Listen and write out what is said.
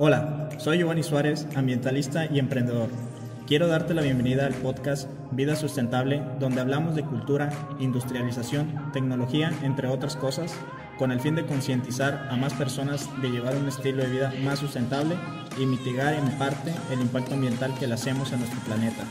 Hola, soy Giovanni Suárez, ambientalista y emprendedor. Quiero darte la bienvenida al podcast Vida Sustentable, donde hablamos de cultura, industrialización, tecnología, entre otras cosas, con el fin de concientizar a más personas de llevar un estilo de vida más sustentable y mitigar en parte el impacto ambiental que le hacemos a nuestro planeta.